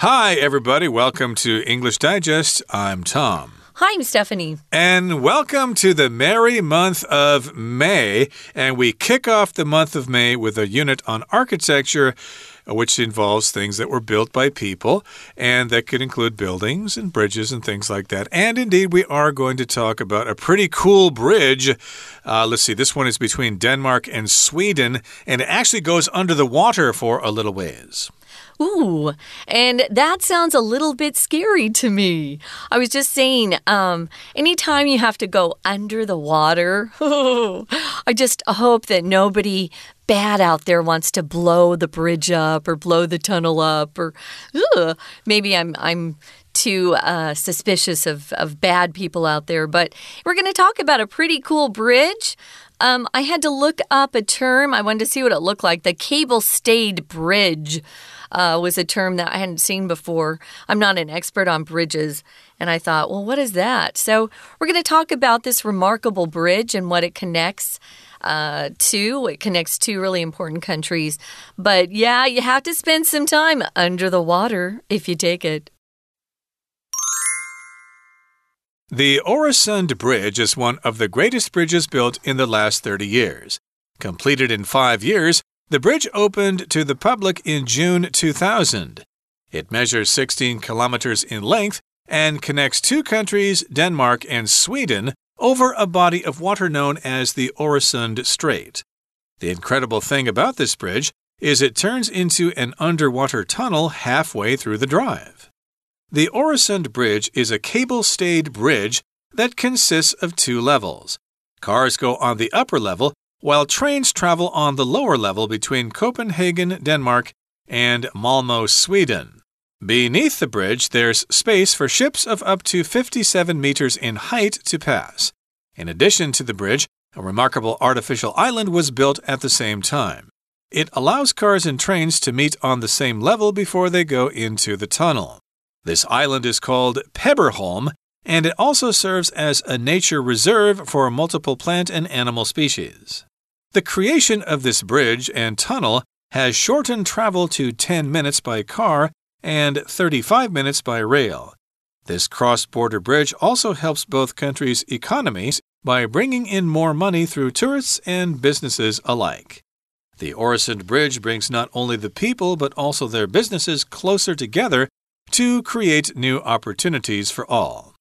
Hi, everybody. Welcome to English Digest. I'm Tom. Hi, I'm Stephanie. And welcome to the merry month of May. And we kick off the month of May with a unit on architecture which involves things that were built by people, and that could include buildings and bridges and things like that. And indeed, we are going to talk about a pretty cool bridge. Uh, let's see, this one is between Denmark and Sweden, and it actually goes under the water for a little ways. Ooh, and that sounds a little bit scary to me. I was just saying, um, anytime you have to go under the water, I just hope that nobody bad out there wants to blow the bridge up or blow the tunnel up, or ugh, maybe I'm I'm too uh, suspicious of, of bad people out there. But we're going to talk about a pretty cool bridge. Um, I had to look up a term. I wanted to see what it looked like. The cable stayed bridge uh, was a term that I hadn't seen before. I'm not an expert on bridges. And I thought, well, what is that? So we're going to talk about this remarkable bridge and what it connects. Uh, two. It connects two really important countries. But yeah, you have to spend some time under the water if you take it. The Oresund Bridge is one of the greatest bridges built in the last 30 years. Completed in five years, the bridge opened to the public in June 2000. It measures 16 kilometers in length and connects two countries, Denmark and Sweden, over a body of water known as the Oresund Strait. The incredible thing about this bridge is it turns into an underwater tunnel halfway through the drive. The Oresund Bridge is a cable stayed bridge that consists of two levels. Cars go on the upper level while trains travel on the lower level between Copenhagen, Denmark, and Malmö, Sweden. Beneath the bridge, there's space for ships of up to 57 meters in height to pass. In addition to the bridge, a remarkable artificial island was built at the same time. It allows cars and trains to meet on the same level before they go into the tunnel. This island is called Pebberholm and it also serves as a nature reserve for multiple plant and animal species. The creation of this bridge and tunnel has shortened travel to 10 minutes by car and 35 minutes by rail. This cross border bridge also helps both countries' economies by bringing in more money through tourists and businesses alike. The Oresund Bridge brings not only the people but also their businesses closer together to create new opportunities for all.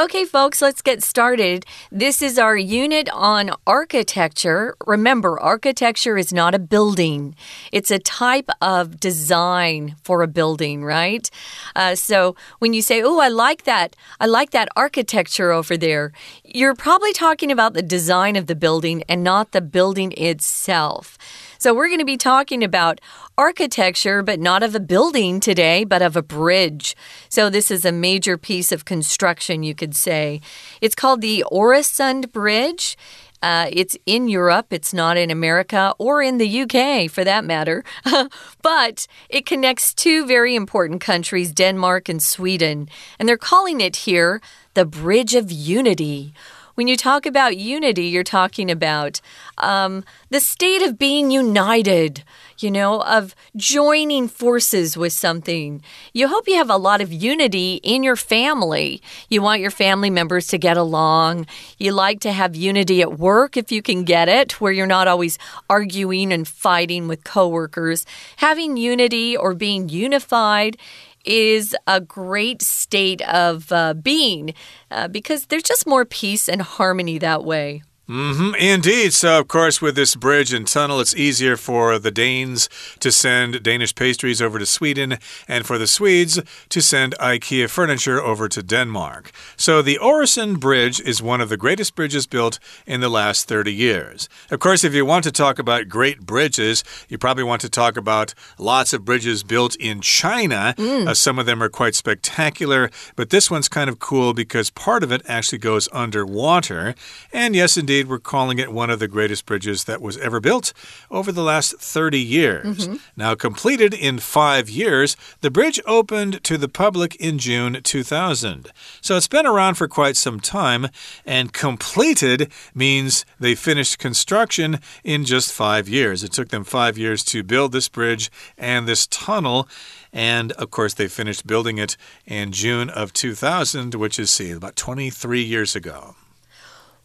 Okay, folks, let's get started. This is our unit on architecture. Remember, architecture is not a building, it's a type of design for a building, right? Uh, so when you say, Oh, I like that, I like that architecture over there, you're probably talking about the design of the building and not the building itself. So, we're going to be talking about architecture, but not of a building today, but of a bridge. So, this is a major piece of construction, you could say. It's called the Oresund Bridge. Uh, it's in Europe, it's not in America or in the UK for that matter. but it connects two very important countries, Denmark and Sweden. And they're calling it here the Bridge of Unity. When you talk about unity, you're talking about um, the state of being united, you know, of joining forces with something. You hope you have a lot of unity in your family. You want your family members to get along. You like to have unity at work if you can get it, where you're not always arguing and fighting with coworkers. Having unity or being unified is a great state of uh, being uh, because there's just more peace and harmony that way. Mm -hmm, indeed. So, of course, with this bridge and tunnel, it's easier for the Danes to send Danish pastries over to Sweden and for the Swedes to send IKEA furniture over to Denmark. So, the Oresund Bridge is one of the greatest bridges built in the last 30 years. Of course, if you want to talk about great bridges, you probably want to talk about lots of bridges built in China. Mm. Uh, some of them are quite spectacular, but this one's kind of cool because part of it actually goes underwater. And yes, indeed indeed, we're calling it one of the greatest bridges that was ever built over the last 30 years. Mm -hmm. Now, completed in five years, the bridge opened to the public in June 2000. So it's been around for quite some time, and completed means they finished construction in just five years. It took them five years to build this bridge and this tunnel. And of course, they finished building it in June of 2000, which is, see, about 23 years ago.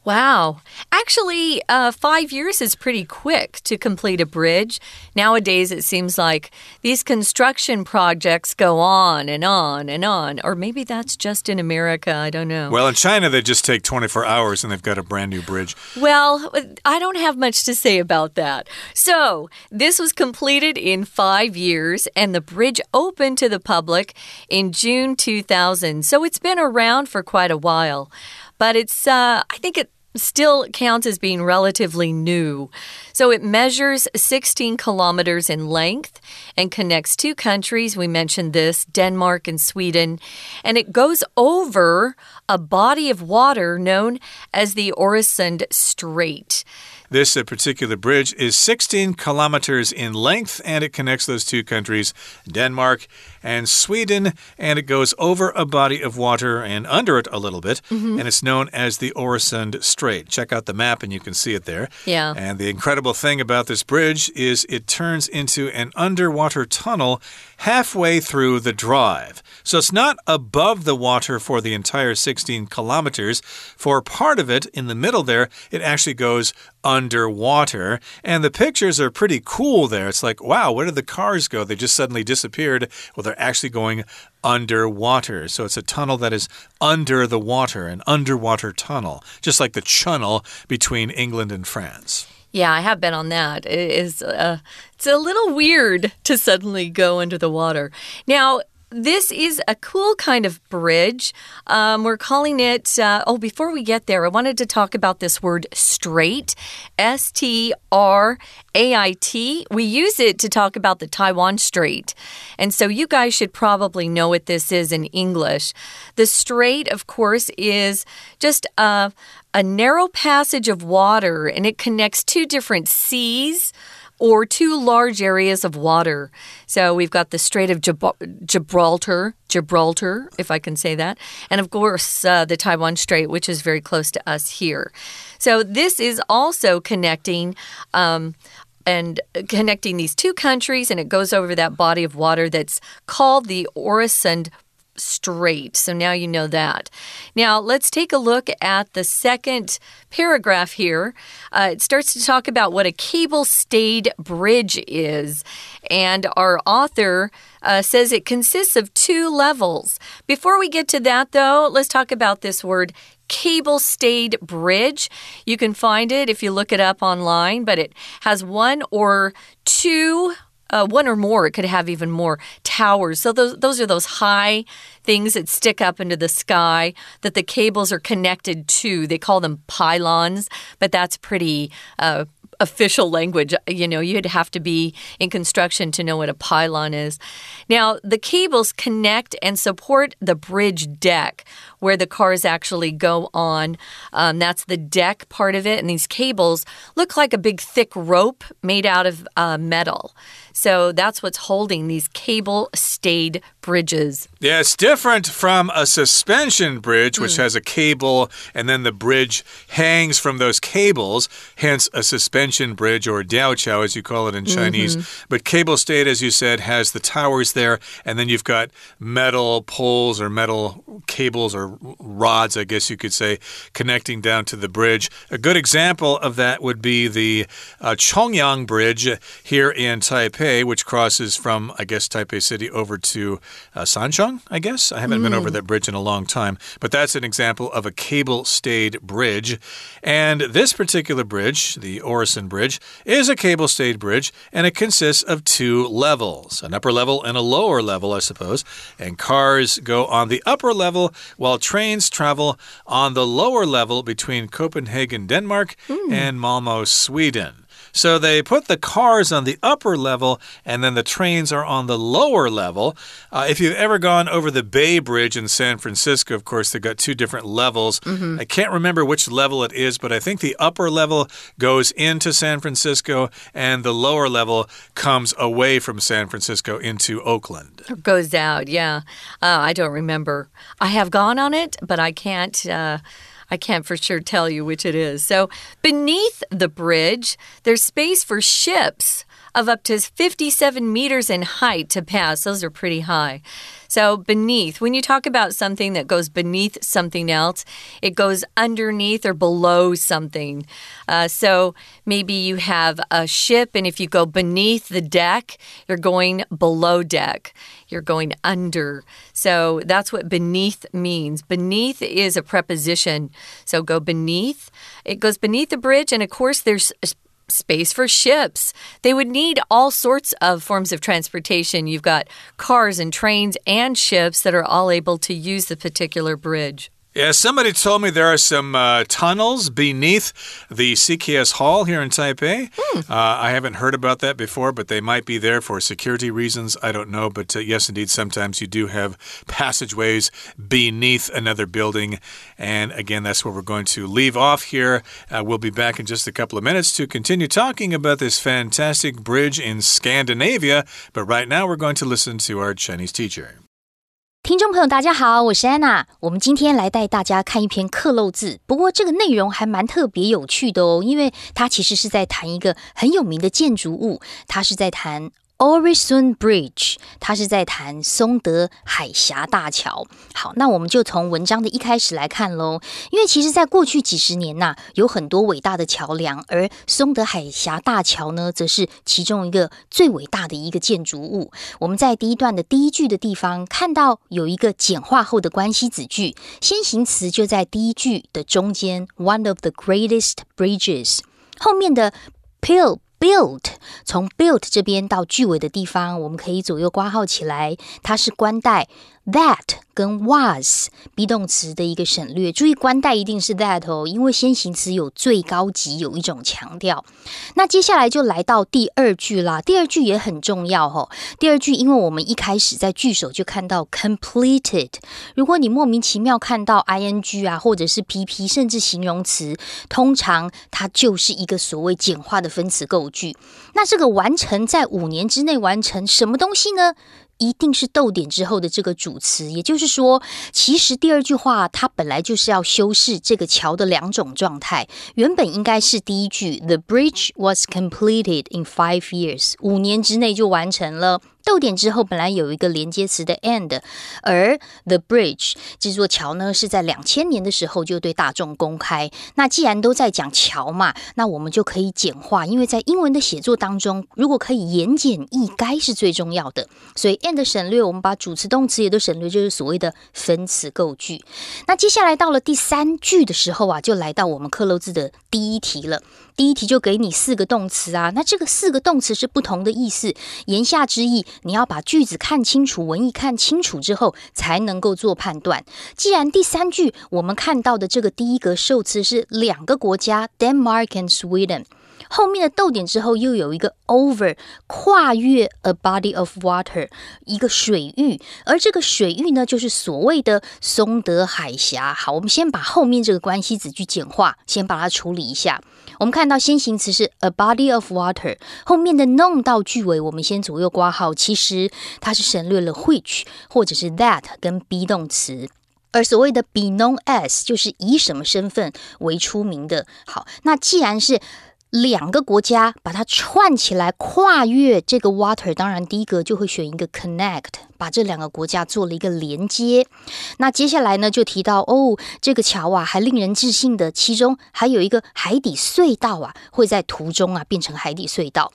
Wow. Actually, uh, five years is pretty quick to complete a bridge. Nowadays, it seems like these construction projects go on and on and on. Or maybe that's just in America. I don't know. Well, in China, they just take 24 hours and they've got a brand new bridge. Well, I don't have much to say about that. So, this was completed in five years and the bridge opened to the public in June 2000. So, it's been around for quite a while but it's uh, I think it still counts as being relatively new. So it measures 16 kilometers in length and connects two countries. We mentioned this Denmark and Sweden. And it goes over a body of water known as the Øresund Strait. This uh, particular bridge is 16 kilometers in length and it connects those two countries, Denmark and Sweden, and it goes over a body of water and under it a little bit, mm -hmm. and it's known as the Øresund Strait. Check out the map and you can see it there. Yeah. And the incredible thing about this bridge is it turns into an underwater tunnel halfway through the drive. So it's not above the water for the entire 16 kilometers. For part of it, in the middle there, it actually goes underwater. And the pictures are pretty cool there. It's like, wow, where did the cars go? They just suddenly disappeared. Well, they're actually going underwater. So it's a tunnel that is under the water, an underwater tunnel, just like the channel between England and France. Yeah, I have been on that. It is uh, it's a little weird to suddenly go under the water. Now, this is a cool kind of bridge. Um, we're calling it, uh, oh, before we get there, I wanted to talk about this word strait. S T R A I T. We use it to talk about the Taiwan Strait. And so you guys should probably know what this is in English. The strait, of course, is just a, a narrow passage of water and it connects two different seas or two large areas of water. So we've got the Strait of Gibraltar, Gibraltar, if I can say that, and of course uh, the Taiwan Strait, which is very close to us here. So this is also connecting. Um, and connecting these two countries, and it goes over that body of water that's called the Øresund Strait. So now you know that. Now let's take a look at the second paragraph here. Uh, it starts to talk about what a cable stayed bridge is. And our author uh, says it consists of two levels. Before we get to that, though, let's talk about this word cable stayed bridge. You can find it if you look it up online, but it has one or two uh, one or more. It could have even more towers. So those those are those high things that stick up into the sky that the cables are connected to. They call them pylons, but that's pretty uh, official language. You know, you'd have to be in construction to know what a pylon is. Now, the cables connect and support the bridge deck where the cars actually go on. Um, that's the deck part of it. And these cables look like a big thick rope made out of uh, metal. So that's what's holding these cable stayed bridges. Yeah, it's different from a suspension bridge, which mm. has a cable and then the bridge hangs from those cables, hence a suspension bridge or diaoqiao, as you call it in Chinese. Mm -hmm. But cable stayed, as you said, has the towers there, and then you've got metal poles or metal cables or rods, I guess you could say, connecting down to the bridge. A good example of that would be the uh, Chongyang Bridge here in Taipei, which crosses from, I guess, Taipei City over to uh, Sanchong, I guess. I haven't mm. been over hmm. that bridge in a long time, but that's an example of a cable stayed bridge. And this particular bridge, the Oresund Bridge, is a cable stayed bridge, and it consists of two levels an upper level and a lower level, I suppose. And cars go on the upper level while trains travel on the lower level between Copenhagen, Denmark, mm. and Malmo, Sweden. So they put the cars on the upper level and then the trains are on the lower level. Uh, if you've ever gone over the Bay Bridge in San Francisco, of course, they've got two different levels. Mm -hmm. I can't remember which level it is, but I think the upper level goes into San Francisco and the lower level comes away from San Francisco into Oakland. Or goes out, yeah. Uh, I don't remember. I have gone on it, but I can't. Uh, I can't for sure tell you which it is. So, beneath the bridge, there's space for ships of up to 57 meters in height to pass. Those are pretty high. So, beneath, when you talk about something that goes beneath something else, it goes underneath or below something. Uh, so, maybe you have a ship, and if you go beneath the deck, you're going below deck. You're going under. So, that's what beneath means. Beneath is a preposition. So, go beneath. It goes beneath the bridge, and of course, there's space for ships. They would need all sorts of forms of transportation. You've got cars and trains and ships that are all able to use the particular bridge. Yeah, somebody told me there are some uh, tunnels beneath the CKS Hall here in Taipei. Mm. Uh, I haven't heard about that before, but they might be there for security reasons. I don't know. But uh, yes, indeed, sometimes you do have passageways beneath another building. And again, that's where we're going to leave off here. Uh, we'll be back in just a couple of minutes to continue talking about this fantastic bridge in Scandinavia. But right now, we're going to listen to our Chinese teacher. 听众朋友，大家好，我是安娜。我们今天来带大家看一篇刻漏字，不过这个内容还蛮特别有趣的哦，因为它其实是在谈一个很有名的建筑物，它是在谈。Orison Bridge，它是在谈松德海峡大桥。好，那我们就从文章的一开始来看喽。因为其实，在过去几十年呐，有很多伟大的桥梁，而松德海峡大桥呢，则是其中一个最伟大的一个建筑物。我们在第一段的第一句的地方看到有一个简化后的关系子句，先行词就在第一句的中间，one of the greatest bridges，后面的 pill。Built 从 built 这边到句尾的地方，我们可以左右挂号起来，它是关带。That 跟 was be 动词的一个省略，注意关带一定是 that 哦，因为先行词有最高级，有一种强调。那接下来就来到第二句啦，第二句也很重要哦。第二句，因为我们一开始在句首就看到 completed，如果你莫名其妙看到 ing 啊，或者是 pp，甚至形容词，通常它就是一个所谓简化的分词构句。那这个完成在五年之内完成什么东西呢？一定是逗点之后的这个主词，也就是说，其实第二句话它本来就是要修饰这个桥的两种状态。原本应该是第一句，The bridge was completed in five years，五年之内就完成了。逗点之后本来有一个连接词的 and，而 the bridge 这座桥呢是在两千年的时候就对大众公开。那既然都在讲桥嘛，那我们就可以简化，因为在英文的写作当中，如果可以言简意赅是最重要的。所以 and 省略，我们把主词动词也都省略，就是所谓的分词构句。那接下来到了第三句的时候啊，就来到我们克漏字的第一题了。第一题就给你四个动词啊，那这个四个动词是不同的意思，言下之意。你要把句子看清楚，文意看清楚之后，才能够做判断。既然第三句我们看到的这个第一个受词是两个国家，Denmark and Sweden。后面的逗点之后又有一个 over，跨越 a body of water，一个水域，而这个水域呢，就是所谓的松德海峡。好，我们先把后面这个关系子句简化，先把它处理一下。我们看到先行词是 a body of water，后面的 known 到句尾，我们先左右挂号，其实它是省略了 which 或者是 that 跟 be 动词，而所谓的 be known as 就是以什么身份为出名的。好，那既然是两个国家把它串起来，跨越这个 water，当然第一个就会选一个 connect，把这两个国家做了一个连接。那接下来呢，就提到哦，这个桥啊，还令人置信的，其中还有一个海底隧道啊，会在途中啊变成海底隧道。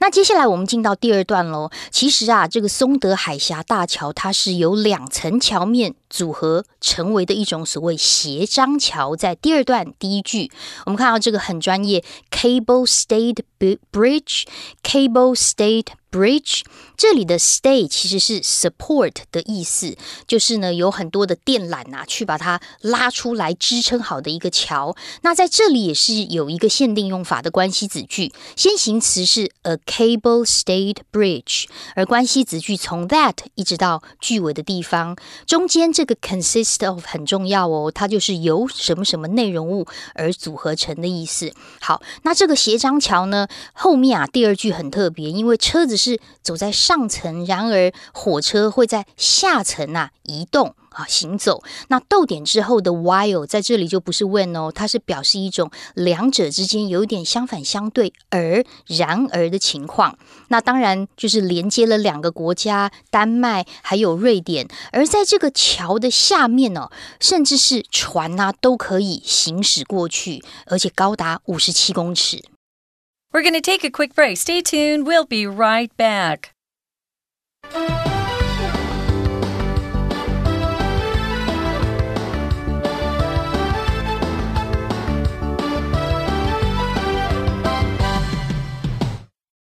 那接下来我们进到第二段喽。其实啊，这个松德海峡大桥它是由两层桥面组合成为的一种所谓斜张桥。在第二段第一句，我们看到这个很专业 cable stayed bridge，cable stayed。bridge，这里的 stay 其实是 support 的意思，就是呢有很多的电缆啊，去把它拉出来支撑好的一个桥。那在这里也是有一个限定用法的关系子句，先行词是 a cable-stayed bridge，而关系子句从 that 一直到句尾的地方，中间这个 consist of 很重要哦，它就是由什么什么内容物而组合成的意思。好，那这个斜张桥呢，后面啊第二句很特别，因为车子是走在上层，然而火车会在下层啊移动啊行走。那逗点之后的 while 在这里就不是 when 哦，它是表示一种两者之间有一点相反相对而然而的情况。那当然就是连接了两个国家，丹麦还有瑞典。而在这个桥的下面哦，甚至是船呐都可以行驶过去，而且高达五十七公尺。We're going to take a quick break. Stay tuned. We'll be right back.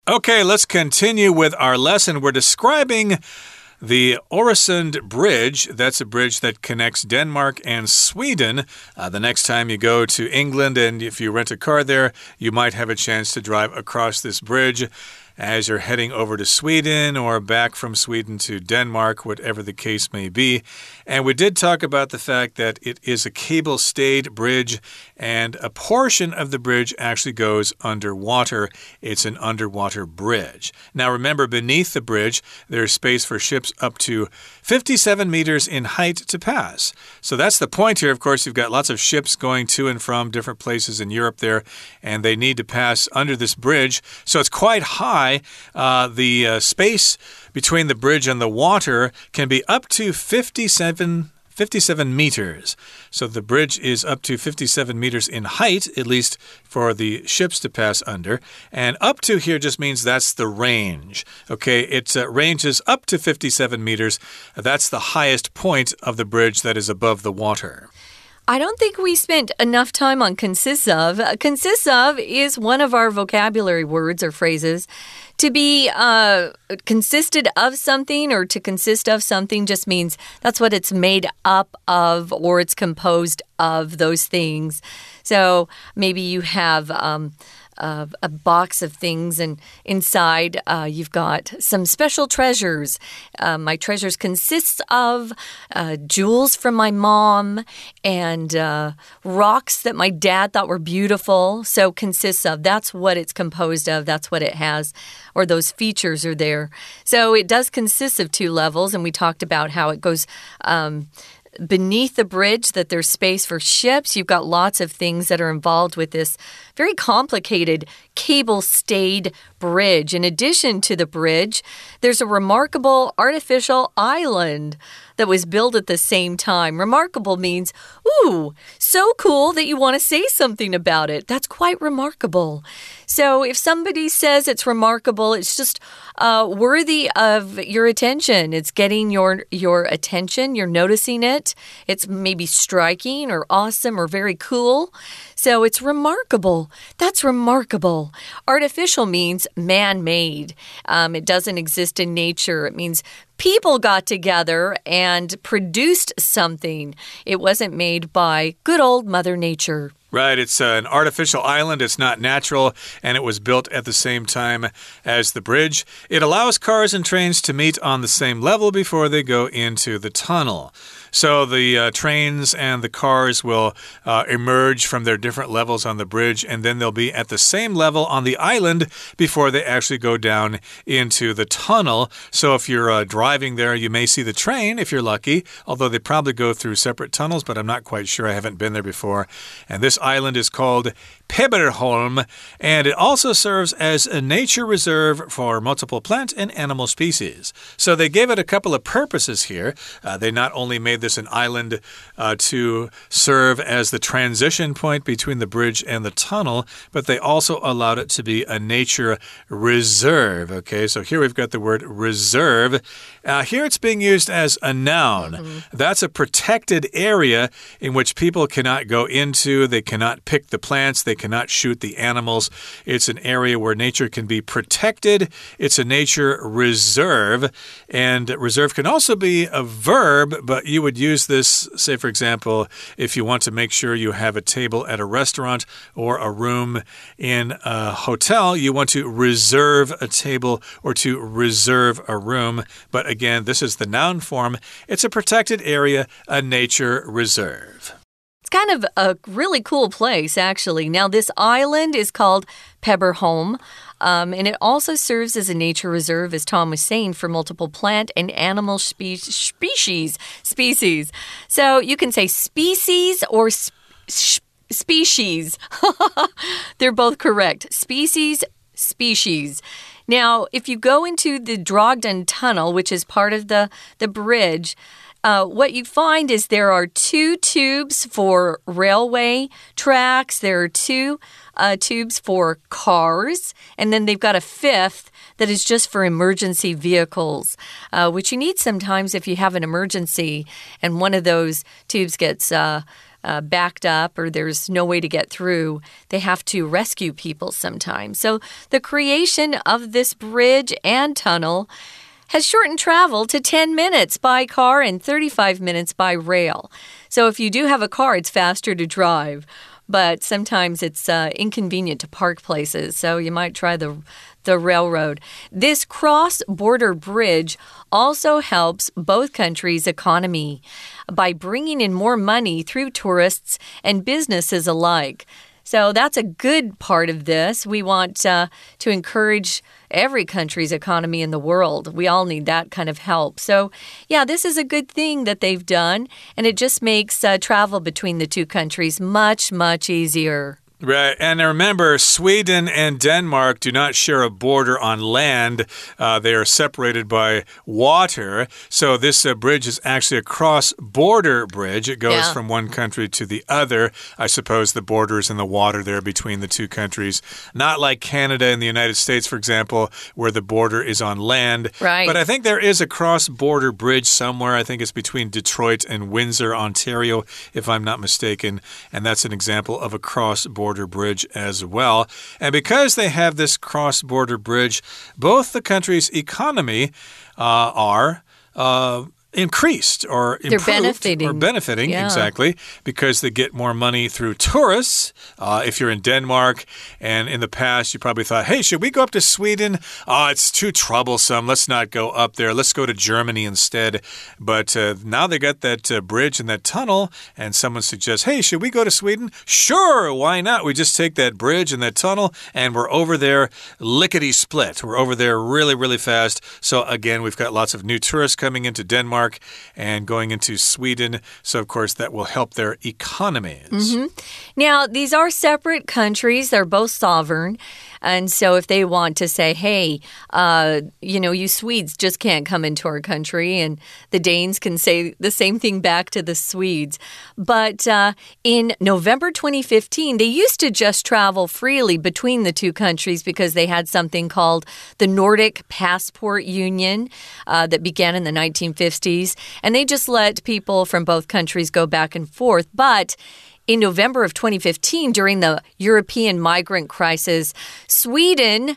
Okay, let's continue with our lesson. We're describing the Oresund Bridge, that's a bridge that connects Denmark and Sweden. Uh, the next time you go to England and if you rent a car there, you might have a chance to drive across this bridge as you're heading over to Sweden or back from Sweden to Denmark, whatever the case may be. And we did talk about the fact that it is a cable stayed bridge, and a portion of the bridge actually goes underwater. It's an underwater bridge. Now, remember, beneath the bridge, there's space for ships up to 57 meters in height to pass. So that's the point here. Of course, you've got lots of ships going to and from different places in Europe there, and they need to pass under this bridge. So it's quite high high. Uh, the uh, space between the bridge and the water can be up to 57 57 meters. So the bridge is up to 57 meters in height, at least for the ships to pass under. And up to here just means that's the range. Okay, it uh, ranges up to 57 meters. That's the highest point of the bridge that is above the water. I don't think we spent enough time on consists of. Consists of is one of our vocabulary words or phrases. To be uh, consisted of something or to consist of something just means that's what it's made up of or it's composed of those things. So maybe you have. Um, a box of things, and inside uh, you've got some special treasures. Uh, my treasures consist of uh, jewels from my mom and uh, rocks that my dad thought were beautiful. So consists of. That's what it's composed of. That's what it has, or those features are there. So it does consist of two levels, and we talked about how it goes. Um, beneath the bridge that there's space for ships. You've got lots of things that are involved with this very complicated cable stayed bridge. In addition to the bridge, there's a remarkable artificial island that was built at the same time. Remarkable means, ooh, so cool that you want to say something about it. That's quite remarkable. So if somebody says it's remarkable, it's just uh, worthy of your attention. It's getting your your attention. You're noticing it. It's maybe striking or awesome or very cool. So it's remarkable. That's remarkable. Artificial means man made, um, it doesn't exist in nature. It means people got together and produced something. It wasn't made by good old Mother Nature. Right, it's uh, an artificial island. It's not natural, and it was built at the same time as the bridge. It allows cars and trains to meet on the same level before they go into the tunnel. So the uh, trains and the cars will uh, emerge from their different levels on the bridge, and then they'll be at the same level on the island before they actually go down into the tunnel. So if you're uh, driving there, you may see the train if you're lucky, although they probably go through separate tunnels, but I'm not quite sure. I haven't been there before. And this island is called Pebberholm, and it also serves as a nature reserve for multiple plant and animal species. So they gave it a couple of purposes here. Uh, they not only made made this an island uh, to serve as the transition point between the bridge and the tunnel, but they also allowed it to be a nature reserve. Okay, so here we've got the word reserve. Uh, here it's being used as a noun. Mm -hmm. That's a protected area in which people cannot go into, they cannot pick the plants, they cannot shoot the animals. It's an area where nature can be protected, it's a nature reserve. And reserve can also be a verb, but you would use this, say, for example, if you want to make sure you have a table at a restaurant or a room in a hotel, you want to reserve a table or to reserve a room. But again, this is the noun form. It's a protected area, a nature reserve. It's kind of a really cool place, actually. Now, this island is called Pebberholm. Um, and it also serves as a nature reserve, as Tom was saying, for multiple plant and animal spe species. Species. So you can say species or sp species. They're both correct. Species, species. Now, if you go into the Drogden Tunnel, which is part of the, the bridge, uh, what you find is there are two tubes for railway tracks, there are two uh, tubes for cars, and then they've got a fifth that is just for emergency vehicles, uh, which you need sometimes if you have an emergency and one of those tubes gets. Uh, uh, backed up or there's no way to get through, they have to rescue people sometimes. So, the creation of this bridge and tunnel has shortened travel to 10 minutes by car and 35 minutes by rail. So, if you do have a car, it's faster to drive but sometimes it's uh, inconvenient to park places, so you might try the the railroad. This cross border bridge also helps both countries' economy by bringing in more money through tourists and businesses alike. So that's a good part of this. We want uh, to encourage every country's economy in the world. We all need that kind of help. So, yeah, this is a good thing that they've done, and it just makes uh, travel between the two countries much, much easier. Right. And remember, Sweden and Denmark do not share a border on land. Uh, they are separated by water. So this uh, bridge is actually a cross border bridge. It goes yeah. from one country to the other. I suppose the border is in the water there between the two countries. Not like Canada and the United States, for example, where the border is on land. Right. But I think there is a cross border bridge somewhere. I think it's between Detroit and Windsor, Ontario, if I'm not mistaken. And that's an example of a cross border border bridge as well. And because they have this cross border bridge, both the country's economy uh, are. Uh, increased or improved They're benefiting. or benefiting yeah. exactly because they get more money through tourists. Uh, if you're in Denmark and in the past you probably thought, "Hey, should we go up to Sweden? Oh, it's too troublesome. Let's not go up there. Let's go to Germany instead." But uh, now they got that uh, bridge and that tunnel, and someone suggests, "Hey, should we go to Sweden?" Sure, why not? We just take that bridge and that tunnel, and we're over there lickety split. We're over there really, really fast. So again, we've got lots of new tourists coming into Denmark. Denmark and going into Sweden. So, of course, that will help their economies. Mm -hmm. Now, these are separate countries, they're both sovereign. And so, if they want to say, hey, uh, you know, you Swedes just can't come into our country, and the Danes can say the same thing back to the Swedes. But uh, in November 2015, they used to just travel freely between the two countries because they had something called the Nordic Passport Union uh, that began in the 1950s. And they just let people from both countries go back and forth. But in November of 2015, during the European migrant crisis, Sweden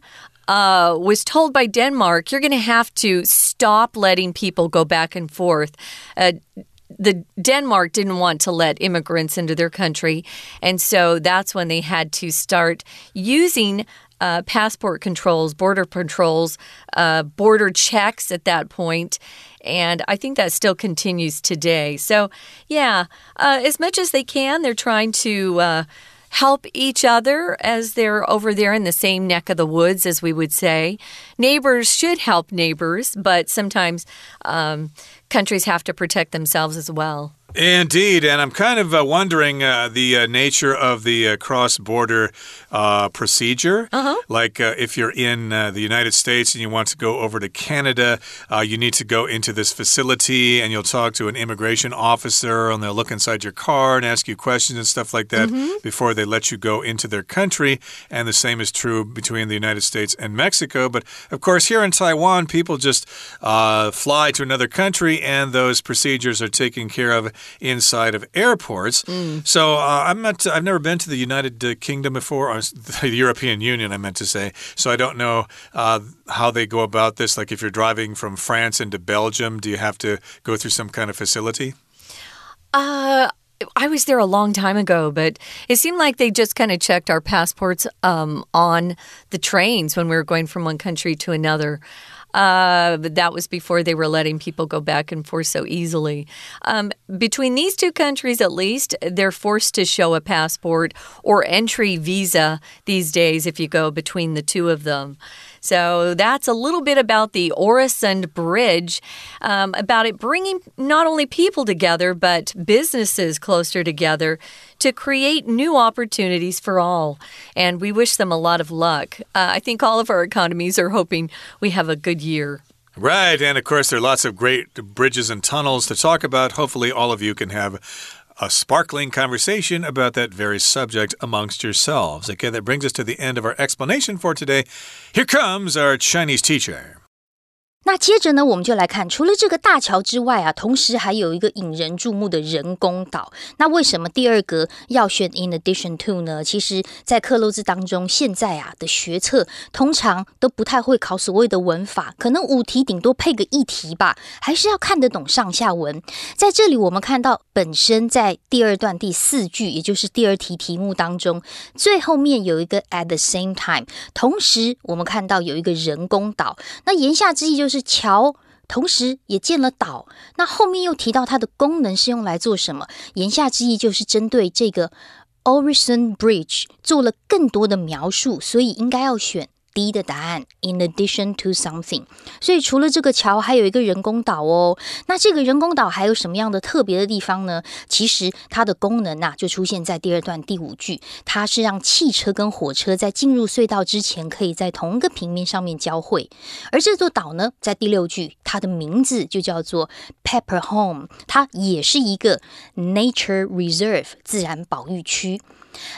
uh, was told by Denmark, you're going to have to stop letting people go back and forth. Uh, the Denmark didn't want to let immigrants into their country, and so that's when they had to start using uh, passport controls, border controls, uh, border checks at that point. And I think that still continues today. So, yeah, uh, as much as they can, they're trying to uh, help each other as they're over there in the same neck of the woods, as we would say. Neighbors should help neighbors, but sometimes um, countries have to protect themselves as well. Indeed, and I'm kind of uh, wondering uh, the uh, nature of the uh, cross border uh, procedure. -huh. Like uh, if you're in the United States and you want to go over to Canada, you need to go into this facility and you'll talk to an immigration officer and they'll look inside your car and ask you questions and stuff like that mm -hmm. before they let you go into their country. And the same is true between the United States and Mexico. But of course, here in Taiwan, people just fly to another country and those procedures are taken care of inside of airports. Mm. So uh, I'm not. I've never been to the United uh, Kingdom before, or the European Union. I meant to say. So I don't know uh, how they go about this. Like if you're driving from France into Belgium, do you have to go through some kind of facility? Uh. I was there a long time ago, but it seemed like they just kind of checked our passports um, on the trains when we were going from one country to another. Uh, that was before they were letting people go back and forth so easily. Um, between these two countries, at least, they're forced to show a passport or entry visa these days if you go between the two of them. So that's a little bit about the Oresund Bridge, um, about it bringing not only people together, but businesses closer together to create new opportunities for all. And we wish them a lot of luck. Uh, I think all of our economies are hoping we have a good year. Right. And of course, there are lots of great bridges and tunnels to talk about. Hopefully, all of you can have a sparkling conversation about that very subject amongst yourselves. Okay, that brings us to the end of our explanation for today. Here comes our Chinese teacher. 那接着呢，我们就来看，除了这个大桥之外啊，同时还有一个引人注目的人工岛。那为什么第二格要选 in addition to 呢？其实，在克漏字当中，现在啊的学测通常都不太会考所谓的文法，可能五题顶多配个一题吧，还是要看得懂上下文。在这里，我们看到本身在第二段第四句，也就是第二题题目当中，最后面有一个 at the same time，同时我们看到有一个人工岛。那言下之意就是。是桥，同时也建了岛。那后面又提到它的功能是用来做什么？言下之意就是针对这个 Orison Bridge 做了更多的描述，所以应该要选。D 的答案，in addition to something。所以除了这个桥，还有一个人工岛哦。那这个人工岛还有什么样的特别的地方呢？其实它的功能呐，就出现在第二段第五句，它是让汽车跟火车在进入隧道之前，可以在同一个平面上面交汇。而这座岛呢，在第六句，它的名字就叫做 Pepper Home，它也是一个 nature reserve 自然保育区。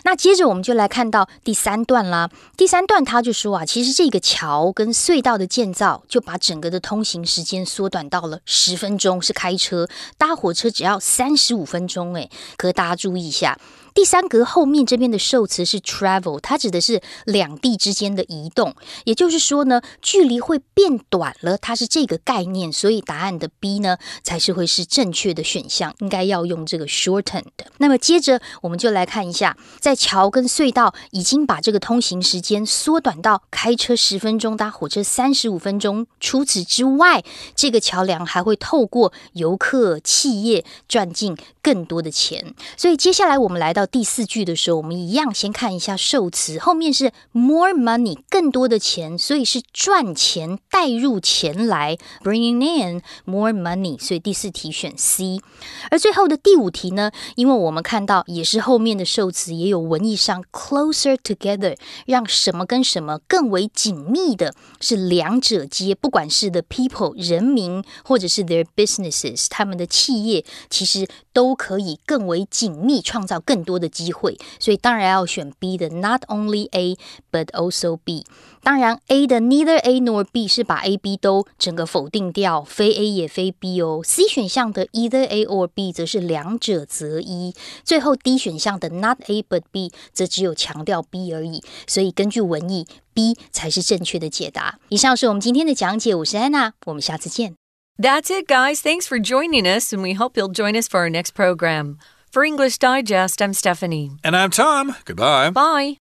那接着我们就来看到第三段啦。第三段他就说啊，其实这个桥跟隧道的建造，就把整个的通行时间缩短到了十分钟，是开车搭火车只要三十五分钟。诶，可大家注意一下。第三格后面这边的受词是 travel，它指的是两地之间的移动，也就是说呢，距离会变短了，它是这个概念，所以答案的 B 呢才是会是正确的选项，应该要用这个 shortened。那么接着我们就来看一下，在桥跟隧道已经把这个通行时间缩短到开车十分钟，搭火车三十五分钟。除此之外，这个桥梁还会透过游客企业赚进更多的钱。所以接下来我们来到。第四句的时候，我们一样先看一下受词，后面是 more money 更多的钱，所以是赚钱带入钱来 bringing in more money，所以第四题选 C。而最后的第五题呢，因为我们看到也是后面的受词也有文意上 closer together，让什么跟什么更为紧密的，是两者皆，不管是 the people 人民或者是 their businesses 他们的企业，其实都可以更为紧密，创造更多。多的机会，所以当然要选 B 的，Not only A but also B。当然 A 的 Neither A nor B 是把 A、B 都整个否定掉，非 A 也非 B 哦。C 选项的 Either A or B 则是两者择一。最后 D 选项的 Not A but B 则只有强调 B 而已。所以根据文意，B 才是正确的解答。以上是我们今天的讲解，我是安娜，我们下次见。That's it, guys. Thanks for joining us, and we hope you'll join us for our next program. For English Digest, I'm Stephanie. And I'm Tom. Goodbye. Bye.